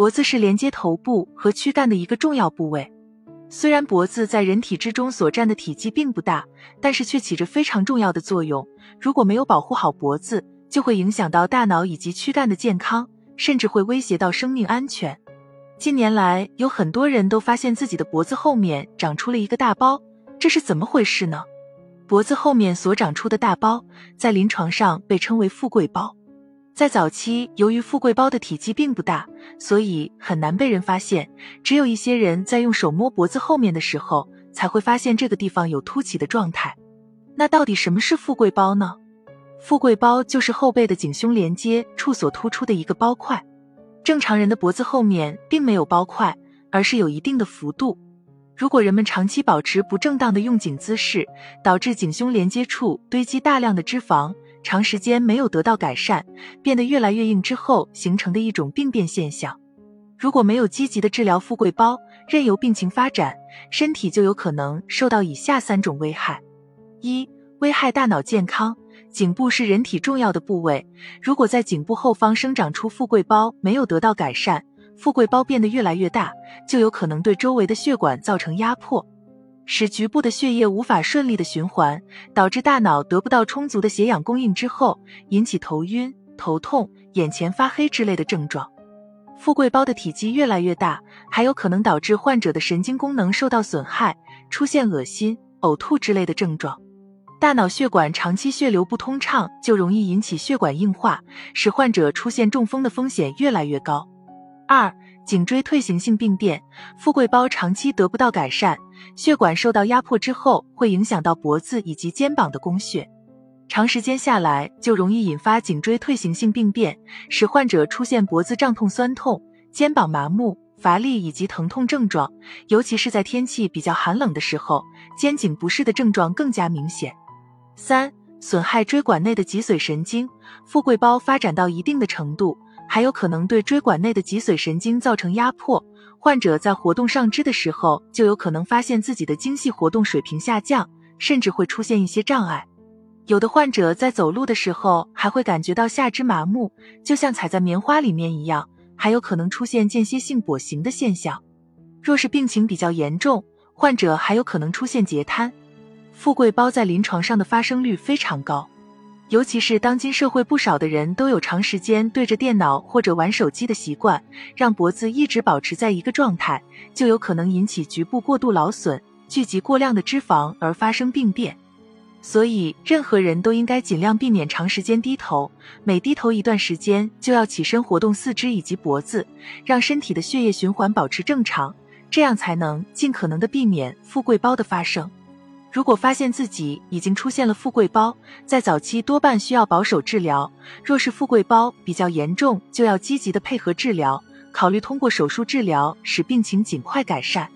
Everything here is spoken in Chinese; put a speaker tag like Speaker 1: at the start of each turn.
Speaker 1: 脖子是连接头部和躯干的一个重要部位。虽然脖子在人体之中所占的体积并不大，但是却起着非常重要的作用。如果没有保护好脖子，就会影响到大脑以及躯干的健康，甚至会威胁到生命安全。近年来，有很多人都发现自己的脖子后面长出了一个大包，这是怎么回事呢？脖子后面所长出的大包，在临床上被称为富贵包。在早期，由于富贵包的体积并不大，所以很难被人发现。只有一些人在用手摸脖子后面的时候，才会发现这个地方有凸起的状态。那到底什么是富贵包呢？富贵包就是后背的颈胸连接处所突出的一个包块。正常人的脖子后面并没有包块，而是有一定的幅度。如果人们长期保持不正当的用颈姿势，导致颈胸连接处堆积大量的脂肪。长时间没有得到改善，变得越来越硬之后形成的一种病变现象。如果没有积极的治疗富贵包，任由病情发展，身体就有可能受到以下三种危害：一、危害大脑健康。颈部是人体重要的部位，如果在颈部后方生长出富贵包，没有得到改善，富贵包变得越来越大，就有可能对周围的血管造成压迫。使局部的血液无法顺利的循环，导致大脑得不到充足的血氧供应之后，引起头晕、头痛、眼前发黑之类的症状。富贵包的体积越来越大，还有可能导致患者的神经功能受到损害，出现恶心、呕吐之类的症状。大脑血管长期血流不通畅，就容易引起血管硬化，使患者出现中风的风险越来越高。二颈椎退行性病变，富贵包长期得不到改善，血管受到压迫之后，会影响到脖子以及肩膀的供血，长时间下来就容易引发颈椎退行性病变，使患者出现脖子胀痛、酸痛、肩膀麻木、乏力以及疼痛症状，尤其是在天气比较寒冷的时候，肩颈不适的症状更加明显。三、损害椎管内的脊髓神经，富贵包发展到一定的程度。还有可能对椎管内的脊髓神经造成压迫，患者在活动上肢的时候，就有可能发现自己的精细活动水平下降，甚至会出现一些障碍。有的患者在走路的时候，还会感觉到下肢麻木，就像踩在棉花里面一样，还有可能出现间歇性跛行的现象。若是病情比较严重，患者还有可能出现截瘫。富贵包在临床上的发生率非常高。尤其是当今社会不少的人都有长时间对着电脑或者玩手机的习惯，让脖子一直保持在一个状态，就有可能引起局部过度劳损，聚集过量的脂肪而发生病变。所以，任何人都应该尽量避免长时间低头，每低头一段时间就要起身活动四肢以及脖子，让身体的血液循环保持正常，这样才能尽可能的避免富贵包的发生。如果发现自己已经出现了富贵包，在早期多半需要保守治疗；若是富贵包比较严重，就要积极的配合治疗，考虑通过手术治疗，使病情尽快改善。